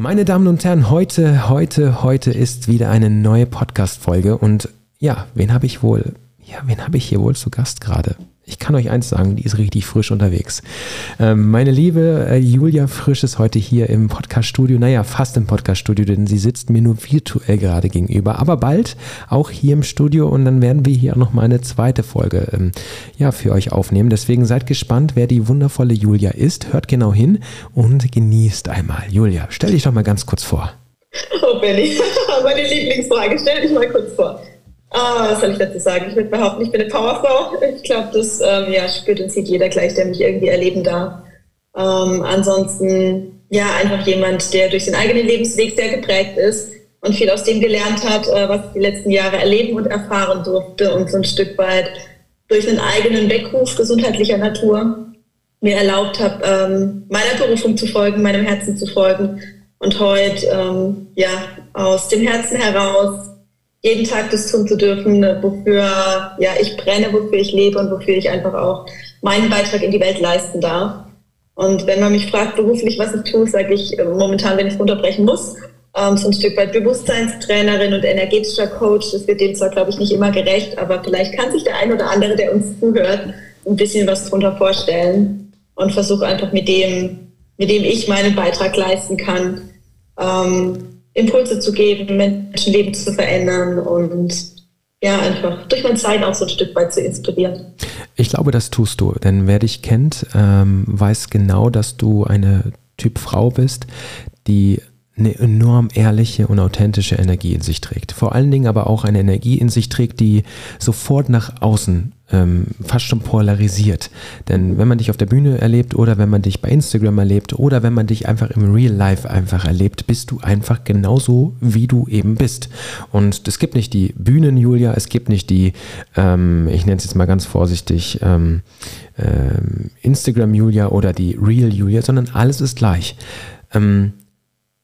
Meine Damen und Herren, heute, heute, heute ist wieder eine neue Podcast-Folge und ja, wen habe ich wohl, ja, wen habe ich hier wohl zu Gast gerade? Ich kann euch eins sagen, die ist richtig frisch unterwegs. Ähm, meine liebe äh, Julia Frisch ist heute hier im Podcast-Studio, naja, fast im Podcast-Studio, denn sie sitzt mir nur virtuell gerade gegenüber, aber bald auch hier im Studio und dann werden wir hier auch noch mal eine zweite Folge ähm, ja, für euch aufnehmen. Deswegen seid gespannt, wer die wundervolle Julia ist. Hört genau hin und genießt einmal. Julia, stell dich doch mal ganz kurz vor. Oh, Benny, meine Lieblingsfrage. Stell dich mal kurz vor. Ah, was soll ich dazu sagen? Ich würde behaupten, ich bin eine Powerfrau. Ich glaube, das ähm, ja, spürt und sieht jeder gleich, der mich irgendwie erleben darf. Ähm, ansonsten, ja, einfach jemand, der durch den eigenen Lebensweg sehr geprägt ist und viel aus dem gelernt hat, äh, was ich die letzten Jahre erleben und erfahren durfte und so ein Stück weit durch einen eigenen Weckruf gesundheitlicher Natur mir erlaubt habe, ähm, meiner Berufung zu folgen, meinem Herzen zu folgen und heute ähm, ja aus dem Herzen heraus jeden Tag das tun zu dürfen, wofür ja, ich brenne, wofür ich lebe und wofür ich einfach auch meinen Beitrag in die Welt leisten darf. Und wenn man mich fragt beruflich, was ich tue, sage ich äh, momentan, wenn ich es runterbrechen muss, ähm, so ein Stück weit Bewusstseinstrainerin und energetischer Coach. Das wird dem zwar, glaube ich, nicht immer gerecht, aber vielleicht kann sich der ein oder andere, der uns zuhört, ein bisschen was darunter vorstellen und versuche einfach mit dem, mit dem ich meinen Beitrag leisten kann, ähm, Impulse zu geben, Menschenleben zu verändern und ja, einfach durch mein Sein auch so ein Stück weit zu inspirieren. Ich glaube, das tust du, denn wer dich kennt, ähm, weiß genau, dass du eine Typ Frau bist, die eine enorm ehrliche und authentische Energie in sich trägt. Vor allen Dingen aber auch eine Energie in sich trägt, die sofort nach außen ähm, fast schon polarisiert. Denn wenn man dich auf der Bühne erlebt oder wenn man dich bei Instagram erlebt oder wenn man dich einfach im Real Life einfach erlebt, bist du einfach genauso, wie du eben bist. Und es gibt nicht die Bühnen-Julia, es gibt nicht die, ähm, ich nenne es jetzt mal ganz vorsichtig, ähm, ähm Instagram-Julia oder die Real-Julia, sondern alles ist gleich.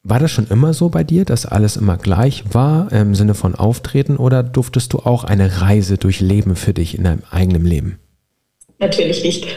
War das schon immer so bei dir, dass alles immer gleich war im Sinne von Auftreten oder durftest du auch eine Reise durchleben für dich in deinem eigenen Leben? Natürlich nicht.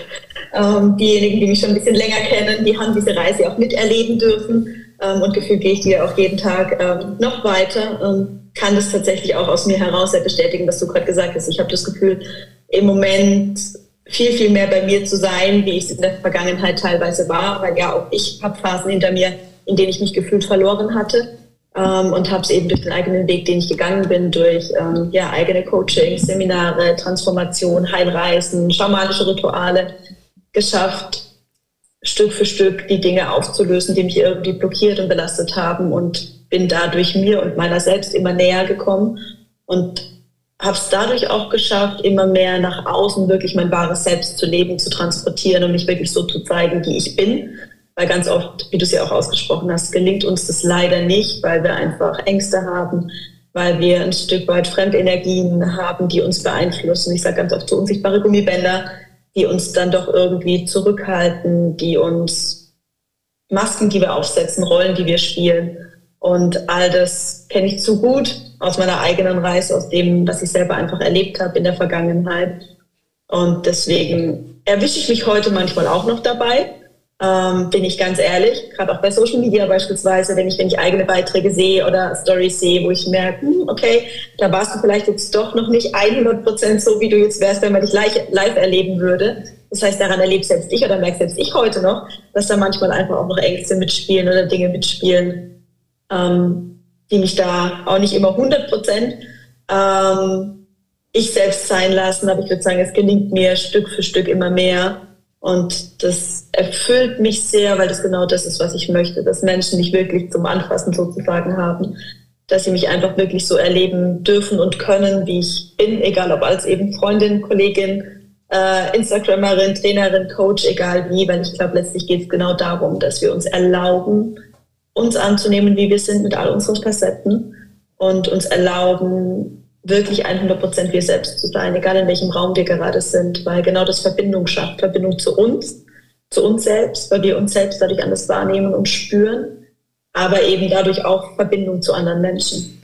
Ähm, diejenigen, die mich schon ein bisschen länger kennen, die haben diese Reise auch miterleben dürfen ähm, und gefühlt gehe ich die auch jeden Tag ähm, noch weiter. Ähm, kann das tatsächlich auch aus mir heraus bestätigen, was du gerade gesagt hast. Ich habe das Gefühl, im Moment viel, viel mehr bei mir zu sein, wie ich es in der Vergangenheit teilweise war, weil ja auch ich habe Phasen hinter mir, in denen ich mich gefühlt verloren hatte. Ähm, und habe es eben durch den eigenen Weg, den ich gegangen bin, durch ähm, ja, eigene Coachings, Seminare, Transformation, Heilreisen, schamanische Rituale geschafft, Stück für Stück die Dinge aufzulösen, die mich irgendwie blockiert und belastet haben und bin dadurch mir und meiner selbst immer näher gekommen und habe es dadurch auch geschafft, immer mehr nach außen wirklich mein wahres Selbst zu leben, zu transportieren und mich wirklich so zu zeigen, wie ich bin weil ganz oft, wie du es ja auch ausgesprochen hast, gelingt uns das leider nicht, weil wir einfach Ängste haben, weil wir ein Stück weit Fremdenergien haben, die uns beeinflussen. Ich sage ganz oft so unsichtbare Gummibänder, die uns dann doch irgendwie zurückhalten, die uns Masken, die wir aufsetzen, Rollen, die wir spielen. Und all das kenne ich zu gut aus meiner eigenen Reise, aus dem, was ich selber einfach erlebt habe in der Vergangenheit. Und deswegen erwische ich mich heute manchmal auch noch dabei, ähm, bin ich ganz ehrlich, gerade auch bei Social Media beispielsweise, wenn ich, wenn ich eigene Beiträge sehe oder Stories sehe, wo ich merke, hm, okay, da warst du vielleicht jetzt doch noch nicht 100 Prozent so, wie du jetzt wärst, wenn man dich live, erleben würde. Das heißt, daran erlebe selbst ich oder merke selbst ich heute noch, dass da manchmal einfach auch noch Ängste mitspielen oder Dinge mitspielen, ähm, die mich da auch nicht immer 100 Prozent ähm, ich selbst sein lassen. Aber ich würde sagen, es gelingt mir Stück für Stück immer mehr, und das erfüllt mich sehr, weil das genau das ist, was ich möchte, dass Menschen mich wirklich zum Anfassen sozusagen haben, dass sie mich einfach wirklich so erleben dürfen und können, wie ich bin, egal ob als eben Freundin, Kollegin, äh, Instagrammerin, Trainerin, Coach, egal wie, weil ich glaube, letztlich geht es genau darum, dass wir uns erlauben, uns anzunehmen, wie wir sind mit all unseren Facetten und uns erlauben, wirklich 100% wir selbst zu sein, egal in welchem Raum wir gerade sind, weil genau das Verbindung schafft, Verbindung zu uns, zu uns selbst, weil wir uns selbst dadurch anders wahrnehmen und spüren, aber eben dadurch auch Verbindung zu anderen Menschen.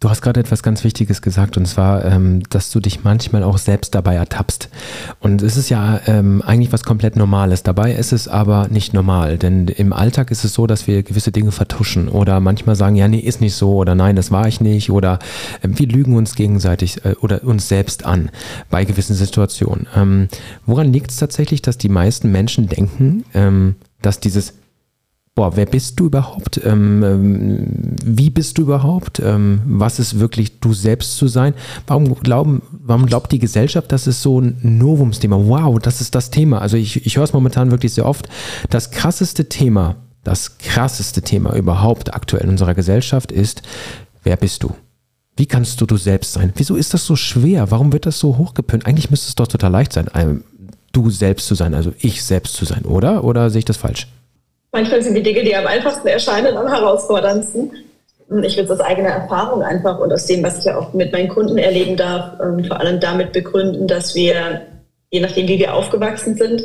Du hast gerade etwas ganz Wichtiges gesagt und zwar, ähm, dass du dich manchmal auch selbst dabei ertappst. Und es ist ja ähm, eigentlich was komplett Normales. Dabei ist es aber nicht normal, denn im Alltag ist es so, dass wir gewisse Dinge vertuschen oder manchmal sagen, ja, nee, ist nicht so oder nein, das war ich nicht oder äh, wir lügen uns gegenseitig äh, oder uns selbst an bei gewissen Situationen. Ähm, woran liegt es tatsächlich, dass die meisten Menschen denken, ähm, dass dieses boah, wer bist du überhaupt? Ähm, ähm, wie bist du überhaupt? Ähm, was ist wirklich du selbst zu sein? Warum glauben, warum glaubt die Gesellschaft, das ist so ein Novumsthema? Wow, das ist das Thema. Also ich, ich höre es momentan wirklich sehr oft. Das krasseste Thema, das krasseste Thema überhaupt aktuell in unserer Gesellschaft ist, wer bist du? Wie kannst du du selbst sein? Wieso ist das so schwer? Warum wird das so hochgepönt? Eigentlich müsste es doch total leicht sein, du selbst zu sein, also ich selbst zu sein, oder? Oder sehe ich das falsch? Manchmal sind die Dinge, die am einfachsten erscheinen, am herausforderndsten. Ich will es aus eigener Erfahrung einfach und aus dem, was ich ja auch mit meinen Kunden erleben darf, ähm, vor allem damit begründen, dass wir, je nachdem, wie wir aufgewachsen sind,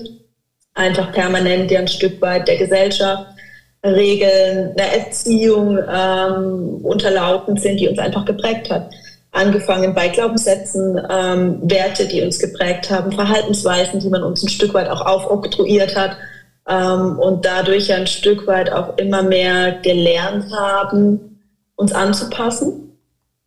einfach permanent ja ein Stück weit der Gesellschaft, Regeln, der Erziehung ähm, unterlaufen sind, die uns einfach geprägt hat. Angefangen bei Glaubenssätzen, ähm, Werte, die uns geprägt haben, Verhaltensweisen, die man uns ein Stück weit auch aufoktroyiert hat ähm, und dadurch ein Stück weit auch immer mehr gelernt haben, uns anzupassen,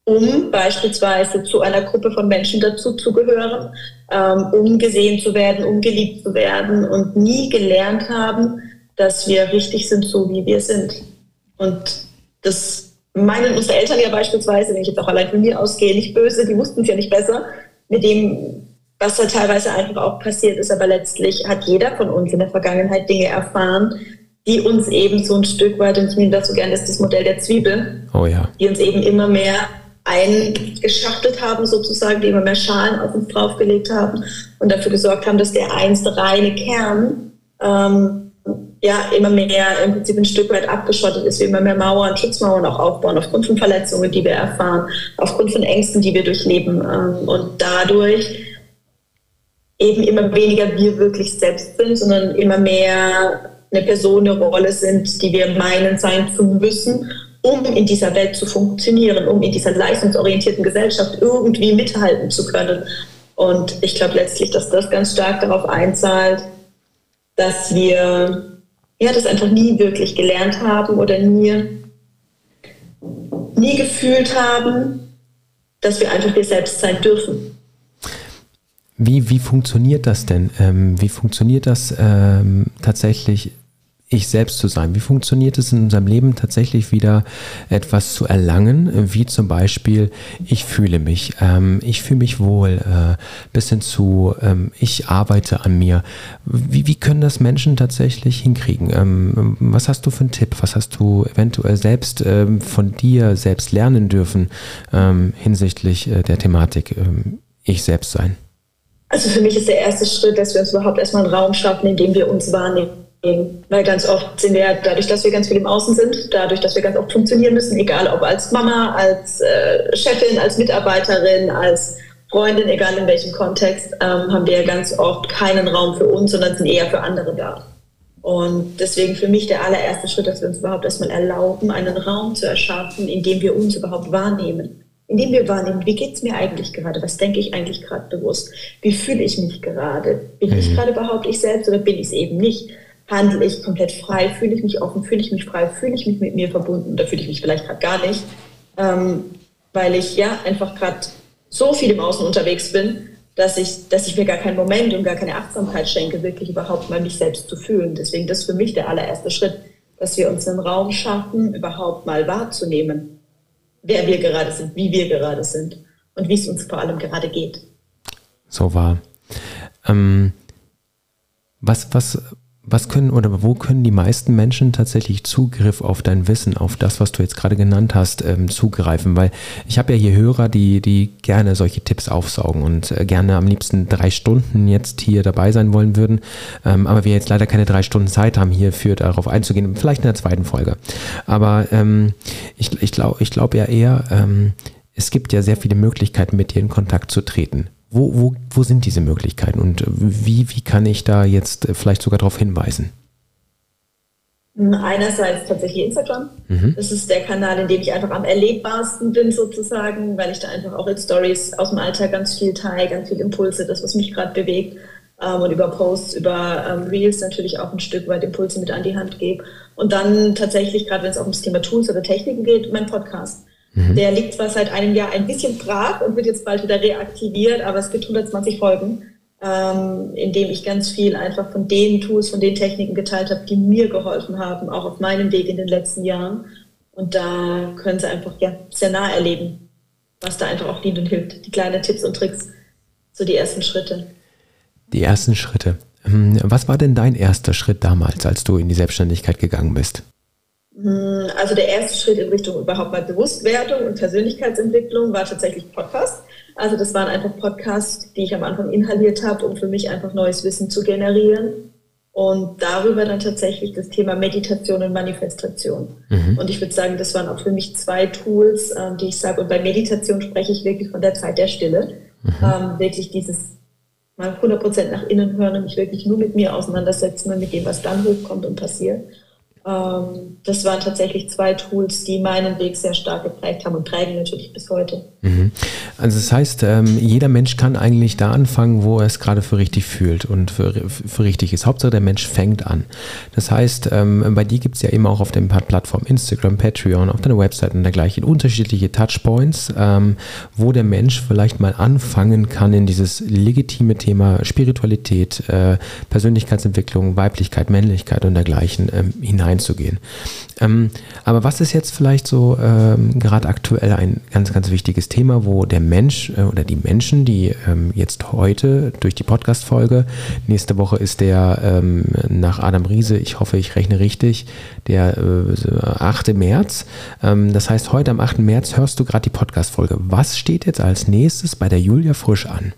um beispielsweise zu einer Gruppe von Menschen dazuzugehören, ähm, um gesehen zu werden, um geliebt zu werden und nie gelernt haben, dass wir richtig sind, so wie wir sind. Und das meinen unsere Eltern ja beispielsweise, wenn ich jetzt auch allein von mir ausgehe, nicht böse, die wussten es ja nicht besser, mit dem was da teilweise einfach auch passiert ist. Aber letztlich hat jeder von uns in der Vergangenheit Dinge erfahren, die uns eben so ein Stück weit, und ich nehme das so gerne, ist das Modell der Zwiebel, oh ja. die uns eben immer mehr eingeschachtelt haben, sozusagen, die immer mehr Schalen auf uns draufgelegt haben und dafür gesorgt haben, dass der einst reine Kern ähm, ja immer mehr im Prinzip ein Stück weit abgeschottet ist, wir immer mehr Mauern, Schutzmauern auch aufbauen, aufgrund von Verletzungen, die wir erfahren, aufgrund von Ängsten, die wir durchleben. Ähm, und dadurch eben immer weniger wir wirklich selbst sind, sondern immer mehr eine Person, eine Rolle sind, die wir meinen sein zu müssen, um in dieser Welt zu funktionieren, um in dieser leistungsorientierten Gesellschaft irgendwie mithalten zu können. Und ich glaube letztlich, dass das ganz stark darauf einzahlt, dass wir ja, das einfach nie wirklich gelernt haben oder nie, nie gefühlt haben, dass wir einfach wir selbst sein dürfen. Wie, wie funktioniert das denn? Ähm, wie funktioniert das ähm, tatsächlich, ich selbst zu sein? Wie funktioniert es in unserem Leben tatsächlich wieder etwas zu erlangen, wie zum Beispiel, ich fühle mich, ähm, ich fühle mich wohl, äh, bis hin zu, ähm, ich arbeite an mir. Wie, wie können das Menschen tatsächlich hinkriegen? Ähm, was hast du für einen Tipp? Was hast du eventuell selbst ähm, von dir selbst lernen dürfen hinsichtlich äh, der Thematik, ich selbst sein? Also für mich ist der erste Schritt, dass wir uns überhaupt erstmal einen Raum schaffen, in dem wir uns wahrnehmen. Weil ganz oft sind wir, dadurch, dass wir ganz viel im Außen sind, dadurch, dass wir ganz oft funktionieren müssen, egal ob als Mama, als äh, Chefin, als Mitarbeiterin, als Freundin, egal in welchem Kontext, ähm, haben wir ganz oft keinen Raum für uns, sondern sind eher für andere da. Und deswegen für mich der allererste Schritt, dass wir uns überhaupt erstmal erlauben, einen Raum zu erschaffen, in dem wir uns überhaupt wahrnehmen indem wir wahrnehmen, wie geht es mir eigentlich gerade, was denke ich eigentlich gerade bewusst, wie fühle ich mich gerade, bin mhm. ich gerade überhaupt ich selbst oder bin ich es eben nicht, handle ich komplett frei, fühle ich mich offen, fühle ich mich frei, fühle ich mich mit mir verbunden? Oder fühle ich mich vielleicht gerade gar nicht, ähm, weil ich ja einfach gerade so viel im Außen unterwegs bin, dass ich, dass ich mir gar keinen Moment und gar keine Achtsamkeit schenke, wirklich überhaupt mal mich selbst zu fühlen. Deswegen das ist für mich der allererste Schritt, dass wir uns einen Raum schaffen, überhaupt mal wahrzunehmen wer wir gerade sind, wie wir gerade sind und wie es uns vor allem gerade geht. So war. Ähm, was, was, was können oder wo können die meisten Menschen tatsächlich Zugriff auf dein Wissen, auf das, was du jetzt gerade genannt hast, ähm, zugreifen? Weil ich habe ja hier Hörer, die, die gerne solche Tipps aufsaugen und äh, gerne am liebsten drei Stunden jetzt hier dabei sein wollen würden. Ähm, aber wir jetzt leider keine drei Stunden Zeit haben, hierfür darauf einzugehen. Vielleicht in der zweiten Folge. Aber ähm, ich, ich glaube ich glaub ja eher, ähm, es gibt ja sehr viele Möglichkeiten, mit dir in Kontakt zu treten. Wo, wo, wo sind diese Möglichkeiten und wie, wie kann ich da jetzt vielleicht sogar darauf hinweisen? Einerseits tatsächlich Instagram. Mhm. Das ist der Kanal, in dem ich einfach am erlebbarsten bin sozusagen, weil ich da einfach auch in Stories aus dem Alltag ganz viel teile, ganz viel Impulse, das, was mich gerade bewegt. Ähm, und über Posts, über ähm, Reels natürlich auch ein Stück weit Impulse mit an die Hand gebe. Und dann tatsächlich, gerade wenn es auch ums Thema Tools oder Techniken geht, mein Podcast. Mhm. Der liegt zwar seit einem Jahr ein bisschen brach und wird jetzt bald wieder reaktiviert, aber es gibt 120 Folgen ähm, indem ich ganz viel einfach von den Tools, von den Techniken geteilt habe, die mir geholfen haben, auch auf meinem Weg in den letzten Jahren. Und da können Sie einfach ja, sehr nah erleben, was da einfach auch dient und hilft. Die kleinen Tipps und Tricks, so die ersten Schritte. Die ersten Schritte. Ähm, was war denn dein erster Schritt damals, als du in die Selbstständigkeit gegangen bist? Hm, also der erste Schritt in Richtung überhaupt mal Bewusstwerdung und Persönlichkeitsentwicklung war tatsächlich Podcast. Also das waren einfach Podcasts, die ich am Anfang inhaliert habe, um für mich einfach neues Wissen zu generieren. Und darüber dann tatsächlich das Thema Meditation und Manifestation. Mhm. Und ich würde sagen, das waren auch für mich zwei Tools, ähm, die ich sage. Und bei Meditation spreche ich wirklich von der Zeit der Stille. Mhm. Ähm, wirklich dieses mal 100% nach innen hören und mich wirklich nur mit mir auseinandersetzen und mit dem, was dann hochkommt und passiert. Ähm, das waren tatsächlich zwei Tools, die meinen Weg sehr stark geprägt haben und prägen natürlich bis heute. Mhm. Also das heißt, ähm, jeder Mensch kann eigentlich da anfangen, wo er es gerade für richtig fühlt und für, für richtig ist. Hauptsache der Mensch fängt an. Das heißt, ähm, bei dir gibt es ja immer auch auf den Plattformen Instagram, Patreon, auf deiner Website und dergleichen unterschiedliche Touchpoints, wo der Mensch vielleicht mal anfangen kann, in dieses legitime Thema Spiritualität, äh, Persönlichkeitsentwicklung, Weiblichkeit, Männlichkeit und dergleichen hinein einzugehen. Ähm, aber was ist jetzt vielleicht so ähm, gerade aktuell ein ganz, ganz wichtiges Thema, wo der Mensch äh, oder die Menschen, die ähm, jetzt heute durch die Podcast-Folge, nächste Woche ist der ähm, nach Adam Riese, ich hoffe, ich rechne richtig, der äh, 8. März. Ähm, das heißt, heute am 8. März hörst du gerade die Podcast-Folge. Was steht jetzt als nächstes bei der Julia Frisch an?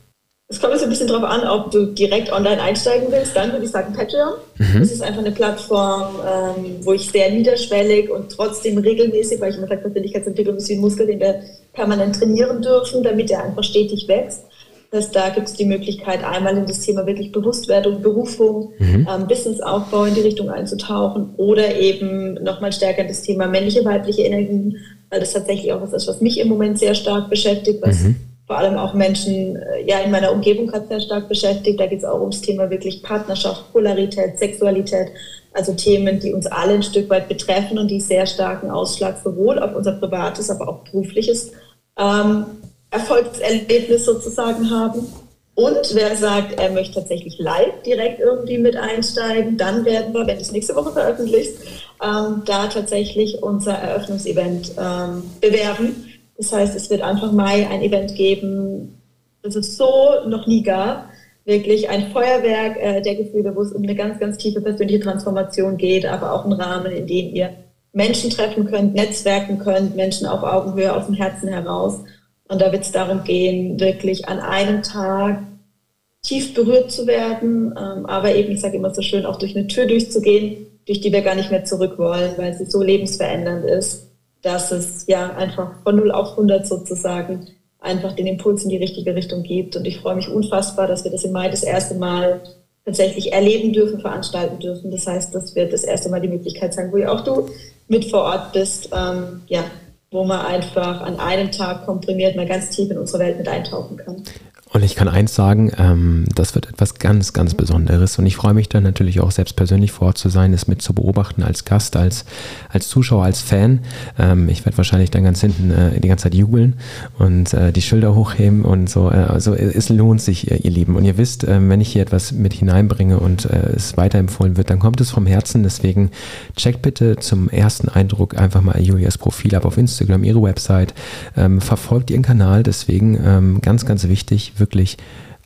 Es kommt jetzt ein bisschen darauf an, ob du direkt online einsteigen willst. Dann würde ich sagen Patreon. Mhm. Das ist einfach eine Plattform, ähm, wo ich sehr niederschwellig und trotzdem regelmäßig, weil ich immer sage, Persönlichkeitsentwicklung ist wie ein Muskel, den wir permanent trainieren dürfen, damit er einfach stetig wächst. Das, da gibt es die Möglichkeit, einmal in das Thema wirklich Bewusstwerdung, Berufung, mhm. ähm, Businessaufbau in die Richtung einzutauchen oder eben nochmal stärker in das Thema männliche, weibliche Energien, weil das tatsächlich auch was ist, was mich im Moment sehr stark beschäftigt, was mhm vor allem auch Menschen äh, ja in meiner Umgebung gerade sehr stark beschäftigt. Da geht es auch ums Thema wirklich Partnerschaft, Polarität, Sexualität, also Themen, die uns alle ein Stück weit betreffen und die sehr starken Ausschlag sowohl auf unser privates, aber auch berufliches ähm, Erfolgserlebnis sozusagen haben. Und wer sagt, er möchte tatsächlich live direkt irgendwie mit einsteigen, dann werden wir, wenn es nächste Woche veröffentlicht, ähm, da tatsächlich unser Eröffnungsevent ähm, bewerben das heißt, es wird Anfang Mai ein Event geben, das es so noch nie gab. Wirklich ein Feuerwerk äh, der Gefühle, wo es um eine ganz, ganz tiefe persönliche Transformation geht, aber auch ein Rahmen, in dem ihr Menschen treffen könnt, netzwerken könnt, Menschen auf Augenhöhe, aus dem Herzen heraus. Und da wird es darum gehen, wirklich an einem Tag tief berührt zu werden, ähm, aber eben, ich sage immer so schön, auch durch eine Tür durchzugehen, durch die wir gar nicht mehr zurück wollen, weil sie so lebensverändernd ist dass es ja einfach von 0 auf 100 sozusagen einfach den Impuls in die richtige Richtung gibt. Und ich freue mich unfassbar, dass wir das im Mai das erste Mal tatsächlich erleben dürfen, veranstalten dürfen. Das heißt, das wird das erste Mal die Möglichkeit sein, wo ja auch du mit vor Ort bist, ähm, ja, wo man einfach an einem Tag komprimiert mal ganz tief in unsere Welt mit eintauchen kann. Und ich kann eins sagen, ähm, das wird etwas ganz, ganz Besonderes. Und ich freue mich dann natürlich auch selbst persönlich vor Ort zu sein, es mit zu beobachten als Gast, als, als Zuschauer, als Fan. Ähm, ich werde wahrscheinlich dann ganz hinten äh, die ganze Zeit jubeln und äh, die Schilder hochheben und so. Äh, also es lohnt sich, äh, ihr Lieben. Und ihr wisst, ähm, wenn ich hier etwas mit hineinbringe und äh, es weiterempfohlen wird, dann kommt es vom Herzen. Deswegen checkt bitte zum ersten Eindruck einfach mal Julias Profil ab auf Instagram, ihre Website, ähm, verfolgt ihren Kanal. Deswegen ähm, ganz, ganz wichtig, wirklich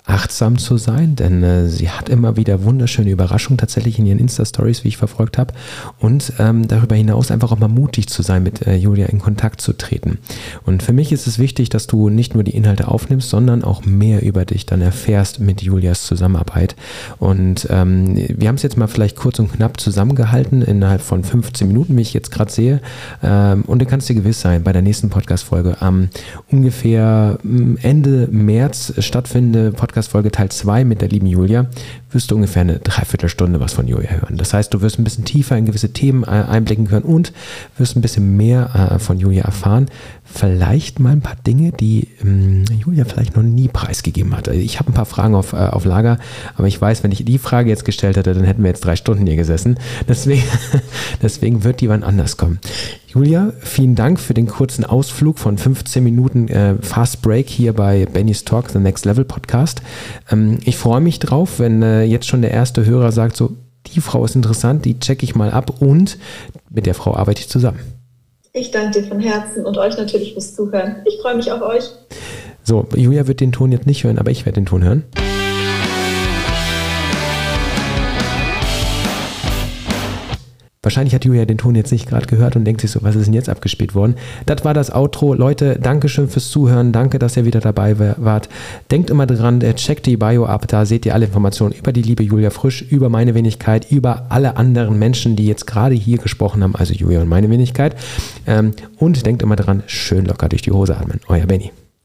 achtsam zu sein, denn äh, sie hat immer wieder wunderschöne Überraschungen tatsächlich in ihren Insta-Stories, wie ich verfolgt habe. Und ähm, darüber hinaus einfach auch mal mutig zu sein, mit äh, Julia in Kontakt zu treten. Und für mich ist es wichtig, dass du nicht nur die Inhalte aufnimmst, sondern auch mehr über dich dann erfährst mit Julias Zusammenarbeit. Und ähm, wir haben es jetzt mal vielleicht kurz und knapp zusammengehalten, innerhalb von 15 Minuten, wie ich jetzt gerade sehe. Ähm, und du kannst dir gewiss sein, bei der nächsten Podcast-Folge am ungefähr mm, Ende März stattfindende Podcast Podcast-Folge Teil 2 mit der lieben Julia wirst du ungefähr eine Dreiviertelstunde was von Julia hören. Das heißt, du wirst ein bisschen tiefer in gewisse Themen äh, einblicken können und wirst ein bisschen mehr äh, von Julia erfahren. Vielleicht mal ein paar Dinge, die ähm, Julia vielleicht noch nie preisgegeben hat. Also ich habe ein paar Fragen auf, äh, auf Lager, aber ich weiß, wenn ich die Frage jetzt gestellt hätte, dann hätten wir jetzt drei Stunden hier gesessen. Deswegen, deswegen wird die wann anders kommen. Julia, vielen Dank für den kurzen Ausflug von 15 Minuten äh, Fast Break hier bei Benny's Talk, The Next Level Podcast. Ähm, ich freue mich drauf, wenn äh, jetzt schon der erste Hörer sagt, so, die Frau ist interessant, die checke ich mal ab und mit der Frau arbeite ich zusammen. Ich danke dir von Herzen und euch natürlich fürs Zuhören. Ich freue mich auf euch. So, Julia wird den Ton jetzt nicht hören, aber ich werde den Ton hören. Wahrscheinlich hat Julia den Ton jetzt nicht gerade gehört und denkt sich so, was ist denn jetzt abgespielt worden? Das war das Outro. Leute, danke schön fürs Zuhören. Danke, dass ihr wieder dabei wart. Denkt immer dran, äh, checkt die Bio ab. Da seht ihr alle Informationen über die liebe Julia Frisch, über meine Wenigkeit, über alle anderen Menschen, die jetzt gerade hier gesprochen haben, also Julia und meine Wenigkeit. Ähm, und denkt immer dran, schön locker durch die Hose atmen. Euer Benny.